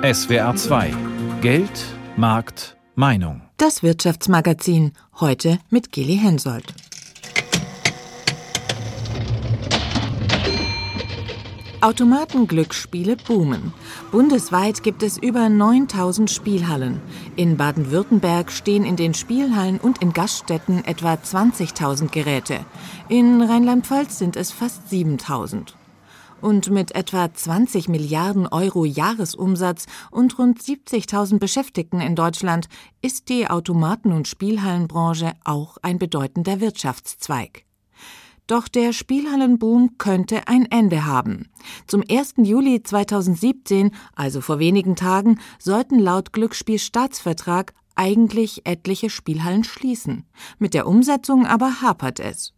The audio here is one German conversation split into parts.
SWR 2 Geld, Markt, Meinung. Das Wirtschaftsmagazin heute mit Geli Hensoldt. Automatenglücksspiele boomen. Bundesweit gibt es über 9000 Spielhallen. In Baden-Württemberg stehen in den Spielhallen und in Gaststätten etwa 20.000 Geräte. In Rheinland-Pfalz sind es fast 7000. Und mit etwa 20 Milliarden Euro Jahresumsatz und rund 70.000 Beschäftigten in Deutschland ist die Automaten- und Spielhallenbranche auch ein bedeutender Wirtschaftszweig. Doch der Spielhallenboom könnte ein Ende haben. Zum 1. Juli 2017, also vor wenigen Tagen, sollten laut Glücksspielstaatsvertrag eigentlich etliche Spielhallen schließen. Mit der Umsetzung aber hapert es.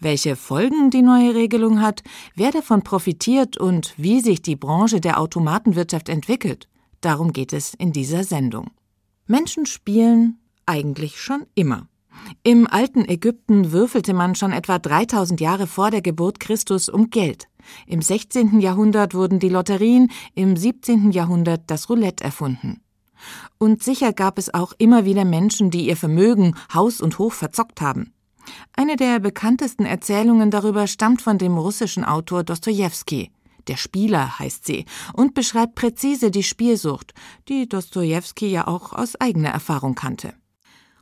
Welche Folgen die neue Regelung hat, wer davon profitiert und wie sich die Branche der Automatenwirtschaft entwickelt, darum geht es in dieser Sendung. Menschen spielen eigentlich schon immer. Im alten Ägypten würfelte man schon etwa 3000 Jahre vor der Geburt Christus um Geld. Im 16. Jahrhundert wurden die Lotterien, im 17. Jahrhundert das Roulette erfunden. Und sicher gab es auch immer wieder Menschen, die ihr Vermögen, Haus und Hof verzockt haben. Eine der bekanntesten Erzählungen darüber stammt von dem russischen Autor Dostojewski. Der Spieler heißt sie und beschreibt präzise die Spielsucht, die Dostojewski ja auch aus eigener Erfahrung kannte.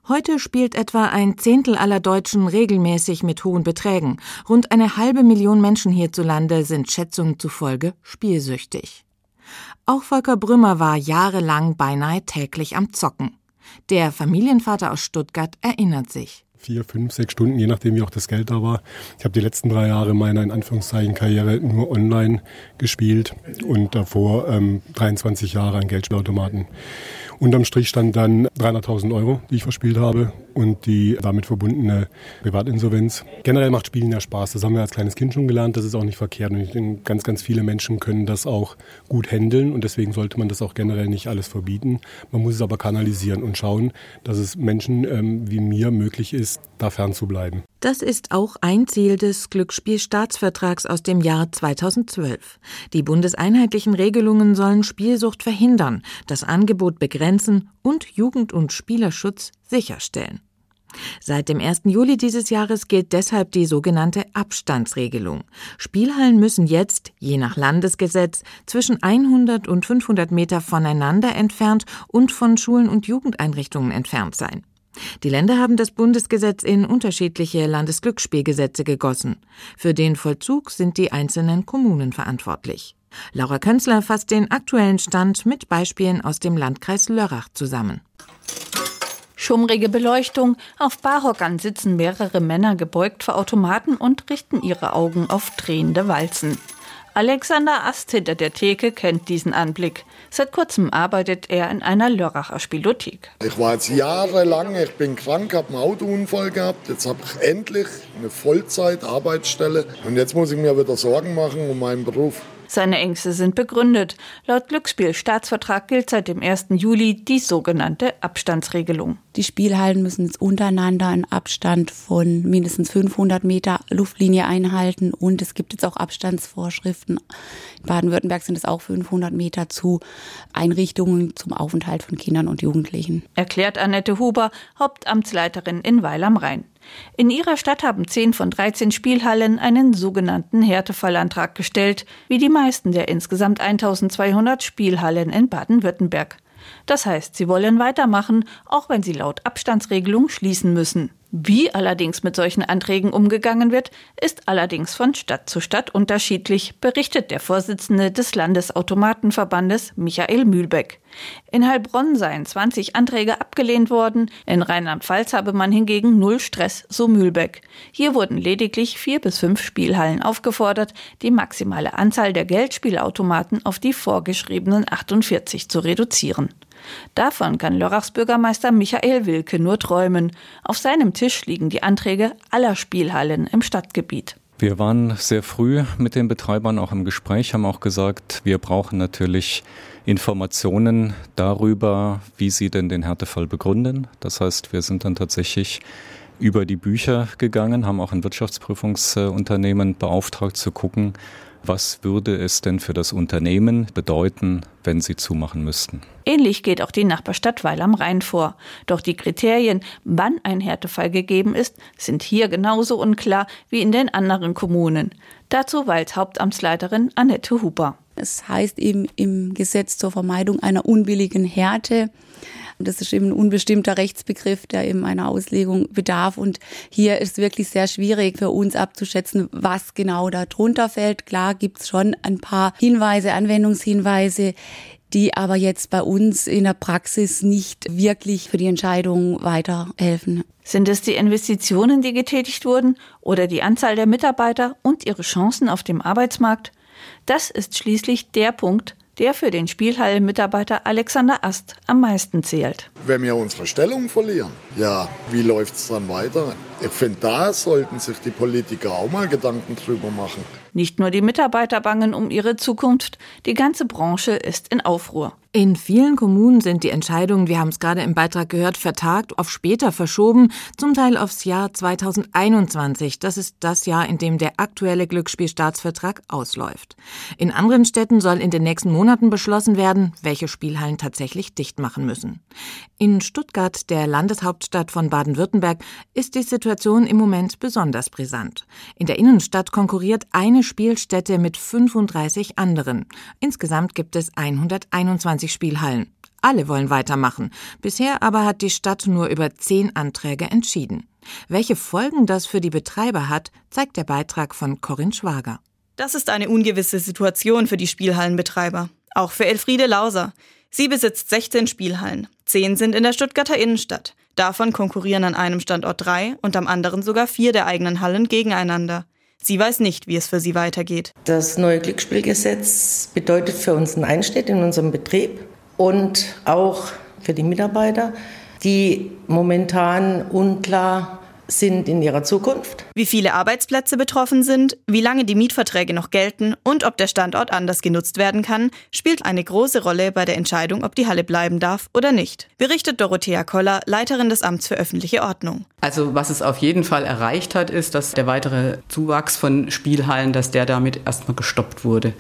Heute spielt etwa ein Zehntel aller Deutschen regelmäßig mit hohen Beträgen. Rund eine halbe Million Menschen hierzulande sind Schätzungen zufolge spielsüchtig. Auch Volker Brümmer war jahrelang beinahe täglich am Zocken. Der Familienvater aus Stuttgart erinnert sich vier, fünf, sechs Stunden, je nachdem wie auch das Geld da war. Ich habe die letzten drei Jahre meiner in Anführungszeichen Karriere nur online gespielt und davor ähm, 23 Jahre an Geldspielautomaten. Unterm Strich stand dann 300.000 Euro, die ich verspielt habe und die damit verbundene Privatinsolvenz. Generell macht Spielen ja Spaß. Das haben wir als kleines Kind schon gelernt. Das ist auch nicht verkehrt. Und ich denke, ganz, ganz viele Menschen können das auch gut handeln und deswegen sollte man das auch generell nicht alles verbieten. Man muss es aber kanalisieren und schauen, dass es Menschen ähm, wie mir möglich ist, da fernzubleiben. Das ist auch ein Ziel des Glücksspielstaatsvertrags aus dem Jahr 2012. Die bundeseinheitlichen Regelungen sollen Spielsucht verhindern, das Angebot begrenzen und Jugend- und Spielerschutz sicherstellen. Seit dem 1. Juli dieses Jahres gilt deshalb die sogenannte Abstandsregelung. Spielhallen müssen jetzt, je nach Landesgesetz, zwischen 100 und 500 Meter voneinander entfernt und von Schulen und Jugendeinrichtungen entfernt sein. Die Länder haben das Bundesgesetz in unterschiedliche Landesglücksspielgesetze gegossen. Für den Vollzug sind die einzelnen Kommunen verantwortlich. Laura Könzler fasst den aktuellen Stand mit Beispielen aus dem Landkreis Lörrach zusammen. Schummrige Beleuchtung, auf Barhockern sitzen mehrere Männer gebeugt vor Automaten und richten ihre Augen auf drehende Walzen. Alexander Ast hinter der Theke kennt diesen Anblick. Seit kurzem arbeitet er in einer Lörracher Spielothek. Ich war jetzt jahrelang, ich bin krank, habe einen Autounfall gehabt. Jetzt habe ich endlich eine Vollzeit-Arbeitsstelle. Und jetzt muss ich mir wieder Sorgen machen um meinen Beruf. Seine Ängste sind begründet. Laut Glücksspielstaatsvertrag gilt seit dem 1. Juli die sogenannte Abstandsregelung. Die Spielhallen müssen jetzt untereinander einen Abstand von mindestens 500 Meter Luftlinie einhalten und es gibt jetzt auch Abstandsvorschriften. In Baden-Württemberg sind es auch 500 Meter zu Einrichtungen zum Aufenthalt von Kindern und Jugendlichen. Erklärt Annette Huber, Hauptamtsleiterin in Weil am Rhein. In ihrer Stadt haben 10 von 13 Spielhallen einen sogenannten Härtefallantrag gestellt, wie die meisten der insgesamt 1200 Spielhallen in Baden-Württemberg. Das heißt, sie wollen weitermachen, auch wenn sie laut Abstandsregelung schließen müssen. Wie allerdings mit solchen Anträgen umgegangen wird, ist allerdings von Stadt zu Stadt unterschiedlich, berichtet der Vorsitzende des Landesautomatenverbandes Michael Mühlbeck. In Heilbronn seien 20 Anträge abgelehnt worden, in Rheinland-Pfalz habe man hingegen null Stress, so Mühlbeck. Hier wurden lediglich vier bis fünf Spielhallen aufgefordert, die maximale Anzahl der Geldspielautomaten auf die vorgeschriebenen 48 zu reduzieren. Davon kann Lörrachs Bürgermeister Michael Wilke nur träumen. Auf seinem Tisch liegen die Anträge aller Spielhallen im Stadtgebiet. Wir waren sehr früh mit den Betreibern auch im Gespräch, haben auch gesagt, wir brauchen natürlich Informationen darüber, wie sie denn den Härtefall begründen. Das heißt, wir sind dann tatsächlich über die Bücher gegangen, haben auch ein Wirtschaftsprüfungsunternehmen beauftragt zu gucken, was würde es denn für das Unternehmen bedeuten, wenn sie zumachen müssten. Ähnlich geht auch die Nachbarstadt Weil am Rhein vor. Doch die Kriterien, wann ein Härtefall gegeben ist, sind hier genauso unklar wie in den anderen Kommunen. Dazu Weils Hauptamtsleiterin Annette Huber. Es heißt eben im Gesetz zur Vermeidung einer unbilligen Härte, das ist eben ein unbestimmter Rechtsbegriff, der eben einer Auslegung bedarf. Und hier ist wirklich sehr schwierig für uns abzuschätzen, was genau da drunter fällt. Klar gibt's schon ein paar Hinweise, Anwendungshinweise, die aber jetzt bei uns in der Praxis nicht wirklich für die Entscheidung weiterhelfen. Sind es die Investitionen, die getätigt wurden oder die Anzahl der Mitarbeiter und ihre Chancen auf dem Arbeitsmarkt? Das ist schließlich der Punkt, der für den Spielhallenmitarbeiter Alexander Ast am meisten zählt. Wenn wir unsere Stellung verlieren, ja, wie läuft es dann weiter? Ich finde, da sollten sich die Politiker auch mal Gedanken drüber machen. Nicht nur die Mitarbeiter bangen um ihre Zukunft, die ganze Branche ist in Aufruhr. In vielen Kommunen sind die Entscheidungen, wir haben es gerade im Beitrag gehört, vertagt, auf später verschoben, zum Teil aufs Jahr 2021. Das ist das Jahr, in dem der aktuelle Glücksspielstaatsvertrag ausläuft. In anderen Städten soll in den nächsten Monaten beschlossen werden, welche Spielhallen tatsächlich dicht machen müssen. In Stuttgart, der Landeshauptstadt von Baden-Württemberg, ist die Situation im Moment besonders brisant. In der Innenstadt konkurriert Spielstätte mit 35 anderen. Insgesamt gibt es 121 Spielhallen. Alle wollen weitermachen. Bisher aber hat die Stadt nur über zehn Anträge entschieden. Welche Folgen das für die Betreiber hat, zeigt der Beitrag von Corinne Schwager. Das ist eine ungewisse Situation für die Spielhallenbetreiber. Auch für Elfriede Lauser. Sie besitzt 16 Spielhallen. Zehn sind in der Stuttgarter Innenstadt. Davon konkurrieren an einem Standort drei und am anderen sogar vier der eigenen Hallen gegeneinander. Sie weiß nicht, wie es für sie weitergeht. Das neue Glücksspielgesetz bedeutet für uns einen Einschnitt in unserem Betrieb und auch für die Mitarbeiter, die momentan unklar sind in ihrer Zukunft. Wie viele Arbeitsplätze betroffen sind, wie lange die Mietverträge noch gelten und ob der Standort anders genutzt werden kann, spielt eine große Rolle bei der Entscheidung, ob die Halle bleiben darf oder nicht, berichtet Dorothea Koller, Leiterin des Amts für öffentliche Ordnung. Also was es auf jeden Fall erreicht hat, ist, dass der weitere Zuwachs von Spielhallen, dass der damit erstmal gestoppt wurde.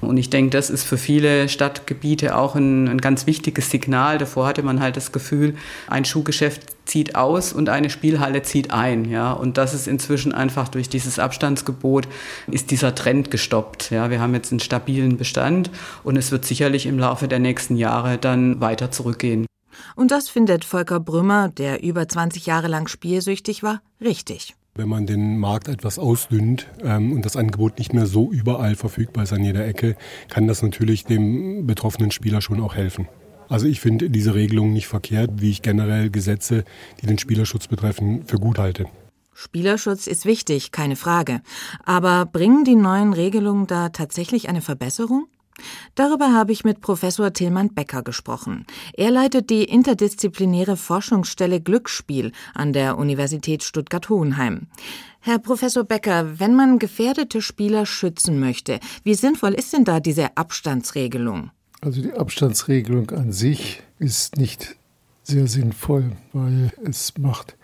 Und ich denke, das ist für viele Stadtgebiete auch ein, ein ganz wichtiges Signal. Davor hatte man halt das Gefühl, ein Schuhgeschäft zieht aus und eine Spielhalle zieht ein, ja. Und das ist inzwischen einfach durch dieses Abstandsgebot ist dieser Trend gestoppt, ja. Wir haben jetzt einen stabilen Bestand und es wird sicherlich im Laufe der nächsten Jahre dann weiter zurückgehen. Und das findet Volker Brümmer, der über 20 Jahre lang spielsüchtig war, richtig. Wenn man den Markt etwas ausdünnt ähm, und das Angebot nicht mehr so überall verfügbar ist an jeder Ecke, kann das natürlich dem betroffenen Spieler schon auch helfen. Also ich finde diese Regelung nicht verkehrt, wie ich generell Gesetze, die den Spielerschutz betreffen, für gut halte. Spielerschutz ist wichtig, keine Frage. Aber bringen die neuen Regelungen da tatsächlich eine Verbesserung? Darüber habe ich mit Professor Tillmann Becker gesprochen. Er leitet die interdisziplinäre Forschungsstelle Glücksspiel an der Universität Stuttgart-Hohenheim. Herr Professor Becker, wenn man gefährdete Spieler schützen möchte, wie sinnvoll ist denn da diese Abstandsregelung? Also die Abstandsregelung an sich ist nicht sehr sinnvoll, weil es macht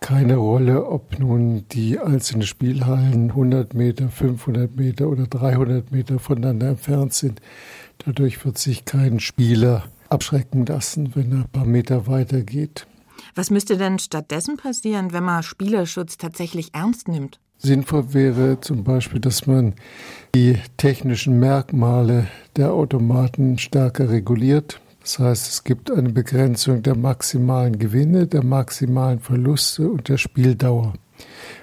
keine Rolle, ob nun die einzelnen Spielhallen 100 Meter, 500 Meter oder 300 Meter voneinander entfernt sind. Dadurch wird sich kein Spieler abschrecken lassen, wenn er ein paar Meter weiter geht. Was müsste denn stattdessen passieren, wenn man Spielerschutz tatsächlich ernst nimmt? Sinnvoll wäre zum Beispiel, dass man die technischen Merkmale der Automaten stärker reguliert. Das heißt, es gibt eine Begrenzung der maximalen Gewinne, der maximalen Verluste und der Spieldauer.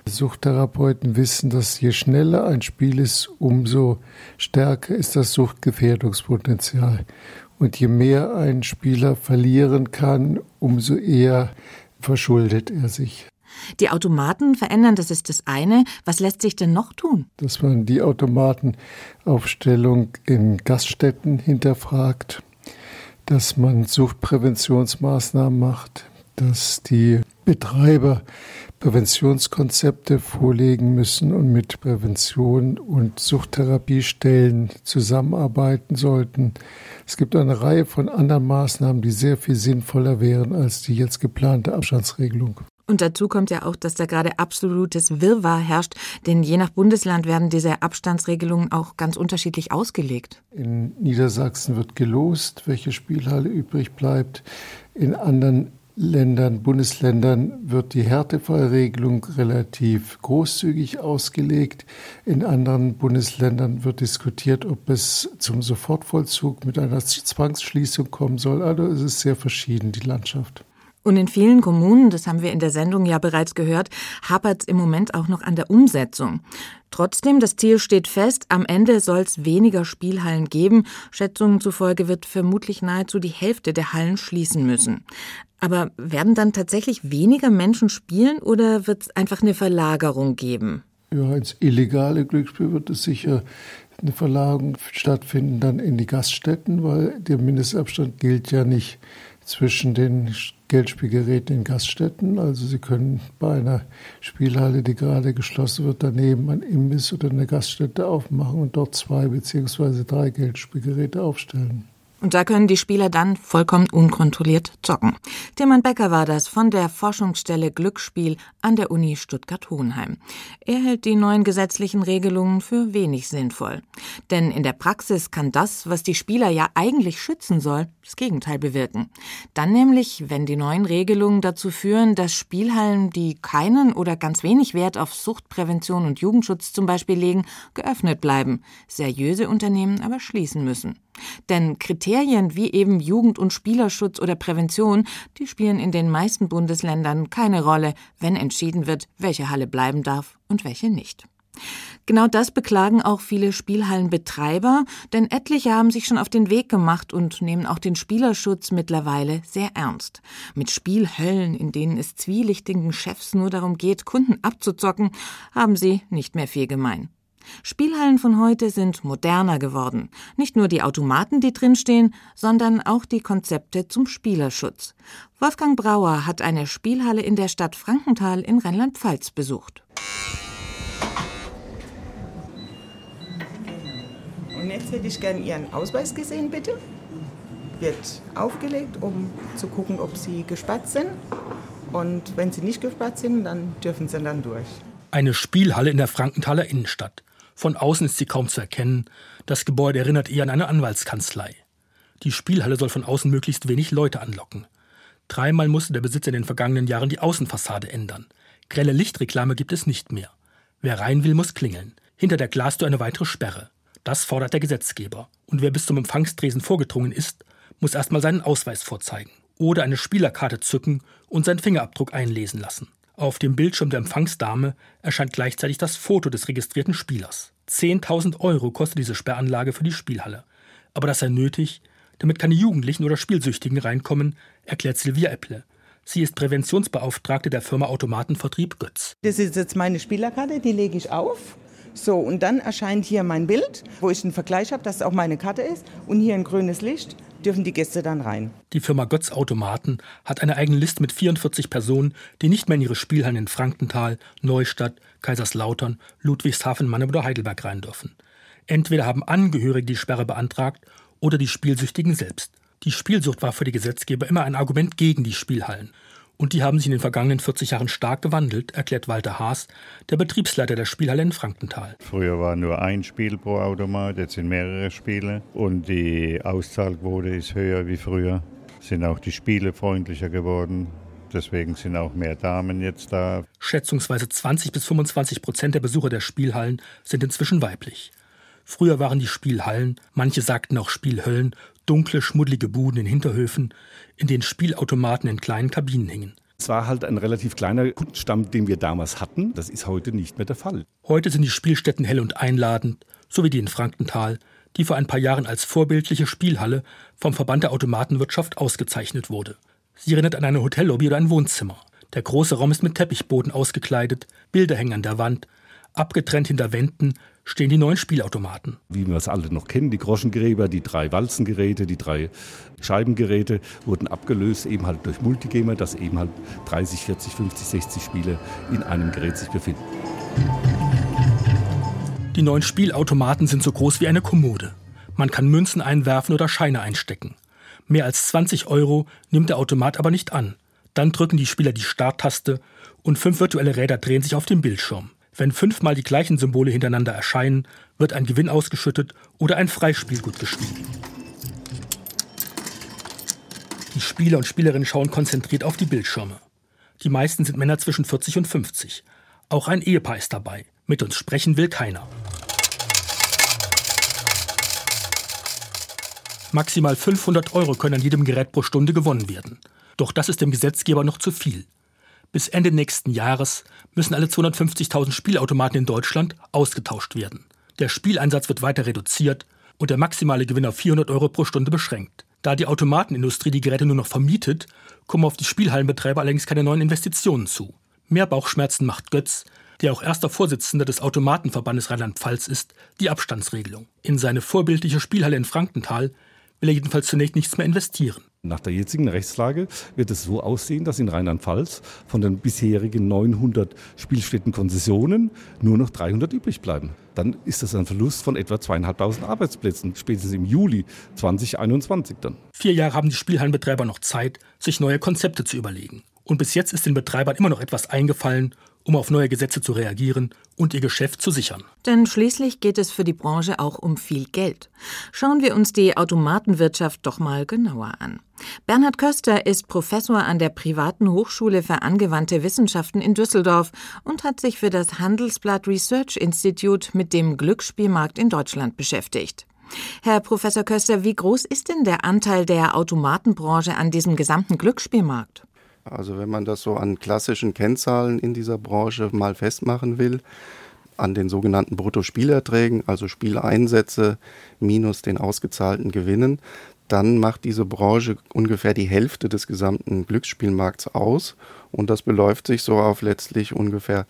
Suchttherapeuten wissen, dass je schneller ein Spiel ist, umso stärker ist das Suchtgefährdungspotenzial. Und je mehr ein Spieler verlieren kann, umso eher verschuldet er sich. Die Automaten verändern, das ist das eine. Was lässt sich denn noch tun? Dass man die Automatenaufstellung in Gaststätten hinterfragt, dass man Suchtpräventionsmaßnahmen macht, dass die Betreiber Präventionskonzepte vorlegen müssen und mit Prävention und Suchttherapiestellen zusammenarbeiten sollten. Es gibt eine Reihe von anderen Maßnahmen, die sehr viel sinnvoller wären als die jetzt geplante Abstandsregelung. Und dazu kommt ja auch, dass da gerade absolutes Wirrwarr herrscht, denn je nach Bundesland werden diese Abstandsregelungen auch ganz unterschiedlich ausgelegt. In Niedersachsen wird gelost, welche Spielhalle übrig bleibt. In anderen Ländern, Bundesländern wird die Härtefallregelung relativ großzügig ausgelegt. In anderen Bundesländern wird diskutiert, ob es zum Sofortvollzug mit einer Zwangsschließung kommen soll. Also es ist sehr verschieden, die Landschaft. Und in vielen Kommunen, das haben wir in der Sendung ja bereits gehört, hapert es im Moment auch noch an der Umsetzung. Trotzdem, das Ziel steht fest, am Ende soll es weniger Spielhallen geben. Schätzungen zufolge wird vermutlich nahezu die Hälfte der Hallen schließen müssen. Aber werden dann tatsächlich weniger Menschen spielen oder wird es einfach eine Verlagerung geben? Ja, ins illegale Glücksspiel wird es sicher eine Verlagerung stattfinden, dann in die Gaststätten, weil der Mindestabstand gilt ja nicht zwischen den Geldspielgeräten in Gaststätten. Also Sie können bei einer Spielhalle, die gerade geschlossen wird, daneben ein Imbiss oder eine Gaststätte aufmachen und dort zwei beziehungsweise drei Geldspielgeräte aufstellen. Und da können die Spieler dann vollkommen unkontrolliert zocken. Tilman Becker war das von der Forschungsstelle Glücksspiel an der Uni Stuttgart-Hohenheim. Er hält die neuen gesetzlichen Regelungen für wenig sinnvoll. Denn in der Praxis kann das, was die Spieler ja eigentlich schützen soll, das Gegenteil bewirken. Dann nämlich, wenn die neuen Regelungen dazu führen, dass Spielhallen, die keinen oder ganz wenig Wert auf Suchtprävention und Jugendschutz zum Beispiel legen, geöffnet bleiben, seriöse Unternehmen aber schließen müssen. Denn Kriterien wie eben Jugend- und Spielerschutz oder Prävention, die spielen in den meisten Bundesländern keine Rolle, wenn entschieden wird, welche Halle bleiben darf und welche nicht. Genau das beklagen auch viele Spielhallenbetreiber, denn etliche haben sich schon auf den Weg gemacht und nehmen auch den Spielerschutz mittlerweile sehr ernst. Mit Spielhöllen, in denen es zwielichtigen Chefs nur darum geht, Kunden abzuzocken, haben sie nicht mehr viel gemein. Spielhallen von heute sind moderner geworden. Nicht nur die Automaten, die drinstehen, sondern auch die Konzepte zum Spielerschutz. Wolfgang Brauer hat eine Spielhalle in der Stadt Frankenthal in Rheinland-Pfalz besucht. Und jetzt hätte ich gern Ihren Ausweis gesehen, bitte. Wird aufgelegt, um zu gucken, ob Sie gesperrt sind. Und wenn Sie nicht gesperrt sind, dann dürfen Sie dann durch. Eine Spielhalle in der Frankenthaler Innenstadt. Von außen ist sie kaum zu erkennen. Das Gebäude erinnert eher an eine Anwaltskanzlei. Die Spielhalle soll von außen möglichst wenig Leute anlocken. Dreimal musste der Besitzer in den vergangenen Jahren die Außenfassade ändern. Grelle Lichtreklame gibt es nicht mehr. Wer rein will, muss klingeln. Hinter der Glastür eine weitere Sperre. Das fordert der Gesetzgeber. Und wer bis zum Empfangstresen vorgedrungen ist, muss erstmal seinen Ausweis vorzeigen oder eine Spielerkarte zücken und seinen Fingerabdruck einlesen lassen. Auf dem Bildschirm der Empfangsdame erscheint gleichzeitig das Foto des registrierten Spielers. 10.000 Euro kostet diese Sperranlage für die Spielhalle. Aber das sei nötig, damit keine Jugendlichen oder Spielsüchtigen reinkommen, erklärt Silvia Epple. Sie ist Präventionsbeauftragte der Firma Automatenvertrieb Götz. Das ist jetzt meine Spielerkarte, die lege ich auf. So, und dann erscheint hier mein Bild, wo ich einen Vergleich habe, dass es auch meine Karte ist. Und hier ein grünes Licht dürfen die Gäste dann rein. Die Firma Götz Automaten hat eine eigene Liste mit 44 Personen, die nicht mehr in ihre Spielhallen in Frankenthal, Neustadt, Kaiserslautern, Ludwigshafen, Mannheim oder Heidelberg rein dürfen. Entweder haben Angehörige die Sperre beantragt oder die Spielsüchtigen selbst. Die Spielsucht war für die Gesetzgeber immer ein Argument gegen die Spielhallen. Und die haben sich in den vergangenen 40 Jahren stark gewandelt, erklärt Walter Haas, der Betriebsleiter der Spielhalle in Frankenthal. Früher war nur ein Spiel pro Automat, jetzt sind mehrere Spiele. Und die Auszahlquote ist höher wie früher. Sind auch die Spiele freundlicher geworden. Deswegen sind auch mehr Damen jetzt da. Schätzungsweise 20 bis 25 Prozent der Besucher der Spielhallen sind inzwischen weiblich. Früher waren die Spielhallen, manche sagten auch Spielhöllen, dunkle, schmuddelige Buden in Hinterhöfen, in denen Spielautomaten in kleinen Kabinen hingen. Es war halt ein relativ kleiner Kundenstamm, den wir damals hatten. Das ist heute nicht mehr der Fall. Heute sind die Spielstätten hell und einladend, so wie die in Frankenthal, die vor ein paar Jahren als vorbildliche Spielhalle vom Verband der Automatenwirtschaft ausgezeichnet wurde. Sie erinnert an eine Hotellobby oder ein Wohnzimmer. Der große Raum ist mit Teppichboden ausgekleidet, Bilder hängen an der Wand, abgetrennt hinter Wänden stehen die neuen Spielautomaten. Wie wir es alle noch kennen, die Groschengräber, die drei Walzengeräte, die drei Scheibengeräte wurden abgelöst eben halt durch Multigamer, dass eben halt 30, 40, 50, 60 Spiele in einem Gerät sich befinden. Die neuen Spielautomaten sind so groß wie eine Kommode. Man kann Münzen einwerfen oder Scheine einstecken. Mehr als 20 Euro nimmt der Automat aber nicht an. Dann drücken die Spieler die Starttaste und fünf virtuelle Räder drehen sich auf dem Bildschirm. Wenn fünfmal die gleichen Symbole hintereinander erscheinen, wird ein Gewinn ausgeschüttet oder ein Freispielgut geschrieben. Die Spieler und Spielerinnen schauen konzentriert auf die Bildschirme. Die meisten sind Männer zwischen 40 und 50. Auch ein Ehepaar ist dabei. Mit uns sprechen will keiner. Maximal 500 Euro können an jedem Gerät pro Stunde gewonnen werden. Doch das ist dem Gesetzgeber noch zu viel. Bis Ende nächsten Jahres müssen alle 250.000 Spielautomaten in Deutschland ausgetauscht werden. Der Spieleinsatz wird weiter reduziert und der maximale Gewinn auf 400 Euro pro Stunde beschränkt. Da die Automatenindustrie die Geräte nur noch vermietet, kommen auf die Spielhallenbetreiber allerdings keine neuen Investitionen zu. Mehr Bauchschmerzen macht Götz, der auch erster Vorsitzender des Automatenverbandes Rheinland-Pfalz ist, die Abstandsregelung. In seine vorbildliche Spielhalle in Frankenthal will er jedenfalls zunächst nichts mehr investieren. Nach der jetzigen Rechtslage wird es so aussehen, dass in Rheinland-Pfalz von den bisherigen 900 Spielstättenkonzessionen nur noch 300 übrig bleiben. Dann ist das ein Verlust von etwa zweieinhalbtausend Arbeitsplätzen, spätestens im Juli 2021 dann. Vier Jahre haben die Spielhallenbetreiber noch Zeit, sich neue Konzepte zu überlegen. Und bis jetzt ist den Betreibern immer noch etwas eingefallen, um auf neue Gesetze zu reagieren und ihr Geschäft zu sichern. Denn schließlich geht es für die Branche auch um viel Geld. Schauen wir uns die Automatenwirtschaft doch mal genauer an. Bernhard Köster ist Professor an der privaten Hochschule für angewandte Wissenschaften in Düsseldorf und hat sich für das Handelsblatt Research Institute mit dem Glücksspielmarkt in Deutschland beschäftigt. Herr Professor Köster, wie groß ist denn der Anteil der Automatenbranche an diesem gesamten Glücksspielmarkt? Also wenn man das so an klassischen Kennzahlen in dieser Branche mal festmachen will, an den sogenannten Bruttospielerträgen, also Spieleinsätze minus den ausgezahlten Gewinnen, dann macht diese Branche ungefähr die Hälfte des gesamten Glücksspielmarkts aus. Und das beläuft sich so auf letztlich ungefähr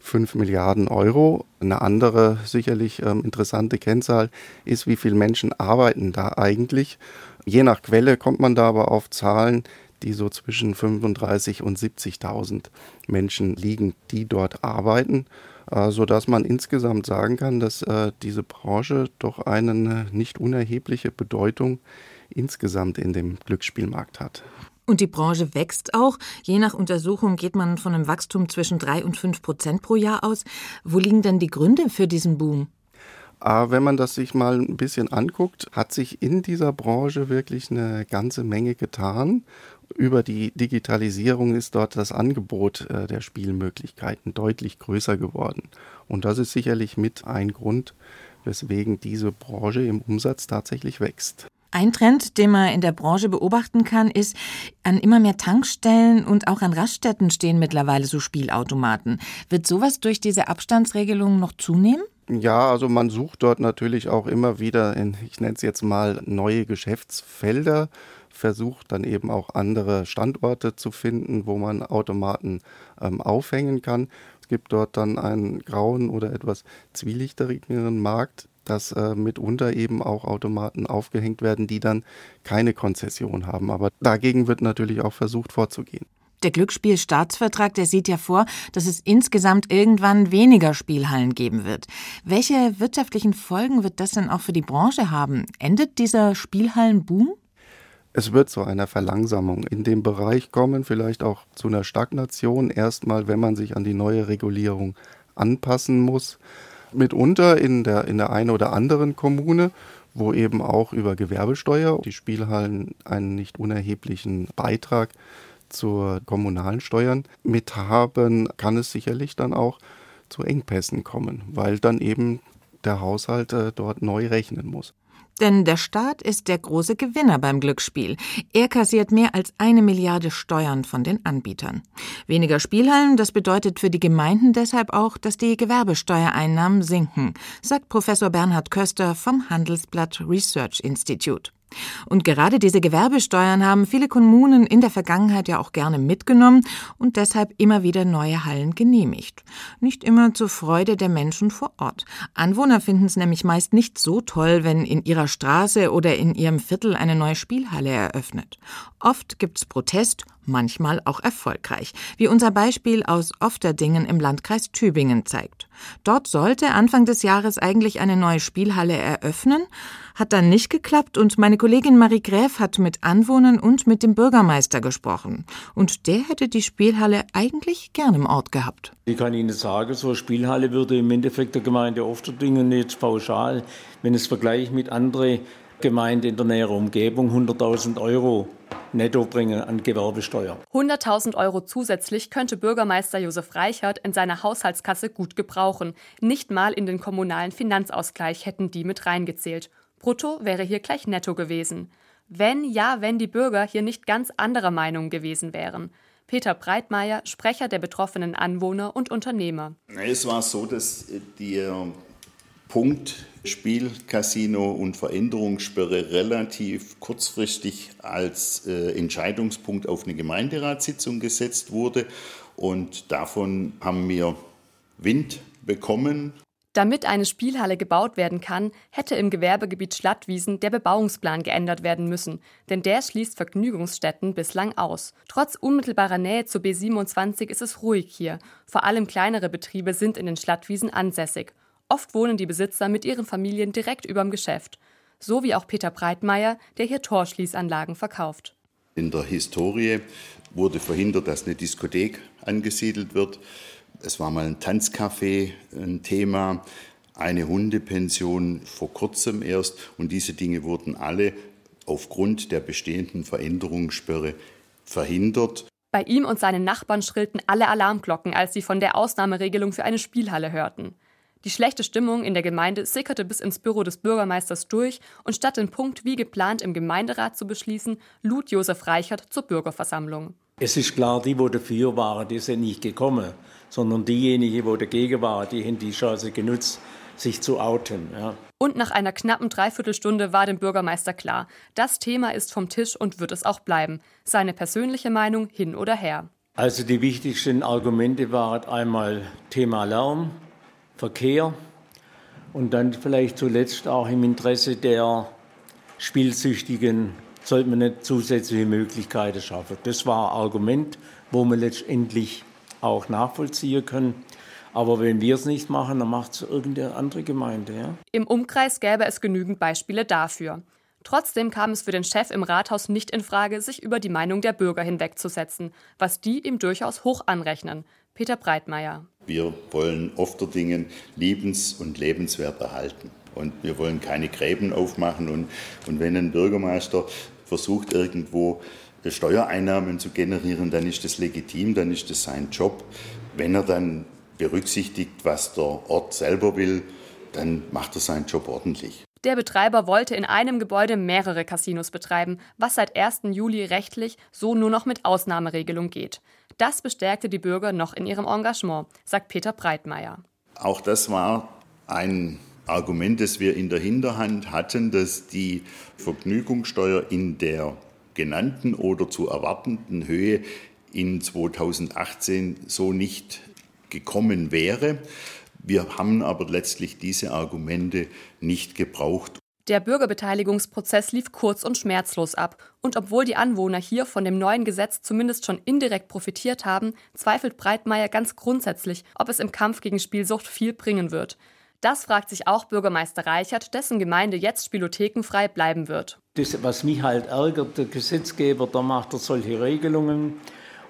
5 Milliarden Euro. Eine andere sicherlich ähm, interessante Kennzahl ist, wie viele Menschen arbeiten da eigentlich. Je nach Quelle kommt man da aber auf Zahlen, die so zwischen 35 und 70.000 Menschen liegen, die dort arbeiten, äh, sodass man insgesamt sagen kann, dass äh, diese Branche doch eine nicht unerhebliche Bedeutung insgesamt in dem Glücksspielmarkt hat. Und die Branche wächst auch. Je nach Untersuchung geht man von einem Wachstum zwischen 3 und 5 Prozent pro Jahr aus. Wo liegen denn die Gründe für diesen Boom? Aber wenn man das sich mal ein bisschen anguckt, hat sich in dieser Branche wirklich eine ganze Menge getan über die Digitalisierung ist dort das Angebot äh, der Spielmöglichkeiten deutlich größer geworden. Und das ist sicherlich mit ein Grund, weswegen diese Branche im Umsatz tatsächlich wächst. Ein Trend, den man in der Branche beobachten kann, ist, an immer mehr Tankstellen und auch an Raststätten stehen mittlerweile so Spielautomaten. Wird sowas durch diese Abstandsregelung noch zunehmen? Ja, also man sucht dort natürlich auch immer wieder in, ich nenne es jetzt mal, neue Geschäftsfelder versucht dann eben auch andere Standorte zu finden, wo man Automaten ähm, aufhängen kann. Es gibt dort dann einen grauen oder etwas zwielichterigeren Markt, dass äh, mitunter eben auch Automaten aufgehängt werden, die dann keine Konzession haben. Aber dagegen wird natürlich auch versucht vorzugehen. Der Glücksspielstaatsvertrag, der sieht ja vor, dass es insgesamt irgendwann weniger Spielhallen geben wird. Welche wirtschaftlichen Folgen wird das denn auch für die Branche haben? Endet dieser Spielhallenboom? Es wird zu einer Verlangsamung in dem Bereich kommen, vielleicht auch zu einer Stagnation, erstmal, wenn man sich an die neue Regulierung anpassen muss. Mitunter in der, in der einen oder anderen Kommune, wo eben auch über Gewerbesteuer die Spielhallen einen nicht unerheblichen Beitrag zur kommunalen Steuern mithaben, kann es sicherlich dann auch zu Engpässen kommen, weil dann eben der Haushalt äh, dort neu rechnen muss. Denn der Staat ist der große Gewinner beim Glücksspiel. Er kassiert mehr als eine Milliarde Steuern von den Anbietern. Weniger Spielhallen, das bedeutet für die Gemeinden deshalb auch, dass die Gewerbesteuereinnahmen sinken, sagt Professor Bernhard Köster vom Handelsblatt Research Institute. Und gerade diese Gewerbesteuern haben viele Kommunen in der Vergangenheit ja auch gerne mitgenommen und deshalb immer wieder neue Hallen genehmigt. Nicht immer zur Freude der Menschen vor Ort. Anwohner finden es nämlich meist nicht so toll, wenn in ihrer Straße oder in ihrem Viertel eine neue Spielhalle eröffnet. Oft gibt's Protest manchmal auch erfolgreich, wie unser Beispiel aus Ofterdingen im Landkreis Tübingen zeigt. Dort sollte Anfang des Jahres eigentlich eine neue Spielhalle eröffnen, hat dann nicht geklappt und meine Kollegin Marie Gräf hat mit Anwohnern und mit dem Bürgermeister gesprochen. Und der hätte die Spielhalle eigentlich gern im Ort gehabt. Ich kann Ihnen sagen, so eine Spielhalle würde im Endeffekt der Gemeinde Ofterdingen jetzt pauschal, wenn es vergleicht mit anderen Gemeinde in der näheren Umgebung 100.000 Euro netto bringen an Gewerbesteuer. 100.000 Euro zusätzlich könnte Bürgermeister Josef Reichert in seiner Haushaltskasse gut gebrauchen. Nicht mal in den kommunalen Finanzausgleich hätten die mit reingezählt. Brutto wäre hier gleich netto gewesen. Wenn, ja, wenn die Bürger hier nicht ganz anderer Meinung gewesen wären. Peter Breitmeier, Sprecher der betroffenen Anwohner und Unternehmer. Es war so, dass der Punkt Spiel, Casino und Veränderungssperre relativ kurzfristig als äh, Entscheidungspunkt auf eine Gemeinderatssitzung gesetzt wurde. Und davon haben wir Wind bekommen. Damit eine Spielhalle gebaut werden kann, hätte im Gewerbegebiet Schlattwiesen der Bebauungsplan geändert werden müssen, denn der schließt Vergnügungsstätten bislang aus. Trotz unmittelbarer Nähe zur B27 ist es ruhig hier. Vor allem kleinere Betriebe sind in den Schlattwiesen ansässig. Oft wohnen die Besitzer mit ihren Familien direkt überm Geschäft. So wie auch Peter Breitmeier, der hier Torschließanlagen verkauft. In der Historie wurde verhindert, dass eine Diskothek angesiedelt wird. Es war mal ein Tanzcafé ein Thema, eine Hundepension vor kurzem erst. Und diese Dinge wurden alle aufgrund der bestehenden Veränderungssperre verhindert. Bei ihm und seinen Nachbarn schrillten alle Alarmglocken, als sie von der Ausnahmeregelung für eine Spielhalle hörten. Die schlechte Stimmung in der Gemeinde sickerte bis ins Büro des Bürgermeisters durch und statt den Punkt wie geplant im Gemeinderat zu beschließen, lud Josef Reichert zur Bürgerversammlung. Es ist klar, die, die dafür waren, die sind nicht gekommen, sondern diejenigen, die dagegen waren, die haben die Chance genutzt, sich zu outen. Ja. Und nach einer knappen Dreiviertelstunde war dem Bürgermeister klar, das Thema ist vom Tisch und wird es auch bleiben. Seine persönliche Meinung hin oder her. Also die wichtigsten Argumente waren einmal Thema Lärm, Verkehr und dann vielleicht zuletzt auch im Interesse der Spielsüchtigen sollte man nicht zusätzliche Möglichkeiten schaffen. Das war ein Argument, wo wir letztendlich auch nachvollziehen können. Aber wenn wir es nicht machen, dann macht es irgendeine andere Gemeinde. Ja? Im Umkreis gäbe es genügend Beispiele dafür. Trotzdem kam es für den Chef im Rathaus nicht in Frage, sich über die Meinung der Bürger hinwegzusetzen, was die ihm durchaus hoch anrechnen. Peter Breitmeier. Wir wollen Ofterdingen liebens- und lebenswert erhalten. Und wir wollen keine Gräben aufmachen. Und, und wenn ein Bürgermeister versucht, irgendwo Steuereinnahmen zu generieren, dann ist das legitim, dann ist das sein Job. Wenn er dann berücksichtigt, was der Ort selber will, dann macht er seinen Job ordentlich. Der Betreiber wollte in einem Gebäude mehrere Casinos betreiben, was seit 1. Juli rechtlich so nur noch mit Ausnahmeregelung geht. Das bestärkte die Bürger noch in ihrem Engagement, sagt Peter Breitmeier. Auch das war ein Argument, das wir in der Hinterhand hatten, dass die Vergnügungssteuer in der genannten oder zu erwartenden Höhe in 2018 so nicht gekommen wäre. Wir haben aber letztlich diese Argumente nicht gebraucht. Der Bürgerbeteiligungsprozess lief kurz und schmerzlos ab. Und obwohl die Anwohner hier von dem neuen Gesetz zumindest schon indirekt profitiert haben, zweifelt Breitmeier ganz grundsätzlich, ob es im Kampf gegen Spielsucht viel bringen wird. Das fragt sich auch Bürgermeister Reichert, dessen Gemeinde jetzt spielothekenfrei bleiben wird. Das, was mich halt ärgert, der Gesetzgeber, da macht er solche Regelungen.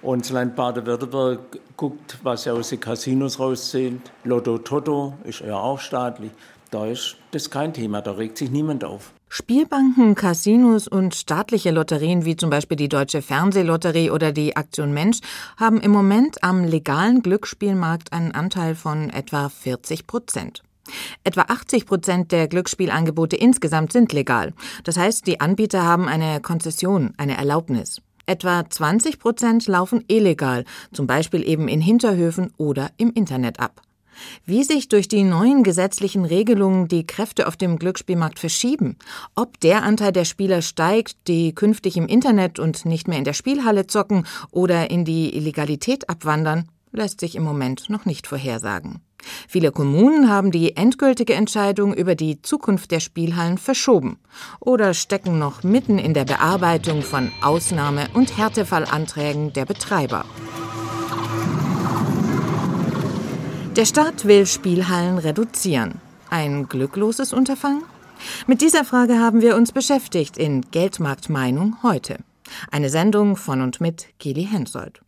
Und das Land Baden-Württemberg guckt, was er aus den Casinos rauszählt. Lotto Toto ist ja auch staatlich. Da ist das kein Thema, da regt sich niemand auf. Spielbanken, Casinos und staatliche Lotterien wie zum Beispiel die Deutsche Fernsehlotterie oder die Aktion Mensch haben im Moment am legalen Glücksspielmarkt einen Anteil von etwa 40 Prozent. Etwa 80 Prozent der Glücksspielangebote insgesamt sind legal. Das heißt, die Anbieter haben eine Konzession, eine Erlaubnis. Etwa 20 Prozent laufen illegal, zum Beispiel eben in Hinterhöfen oder im Internet ab. Wie sich durch die neuen gesetzlichen Regelungen die Kräfte auf dem Glücksspielmarkt verschieben, ob der Anteil der Spieler steigt, die künftig im Internet und nicht mehr in der Spielhalle zocken oder in die Illegalität abwandern, lässt sich im Moment noch nicht vorhersagen. Viele Kommunen haben die endgültige Entscheidung über die Zukunft der Spielhallen verschoben oder stecken noch mitten in der Bearbeitung von Ausnahme- und Härtefallanträgen der Betreiber. Der Staat will Spielhallen reduzieren. Ein glückloses Unterfangen? Mit dieser Frage haben wir uns beschäftigt in Geldmarktmeinung heute. Eine Sendung von und mit Kili Hensoldt.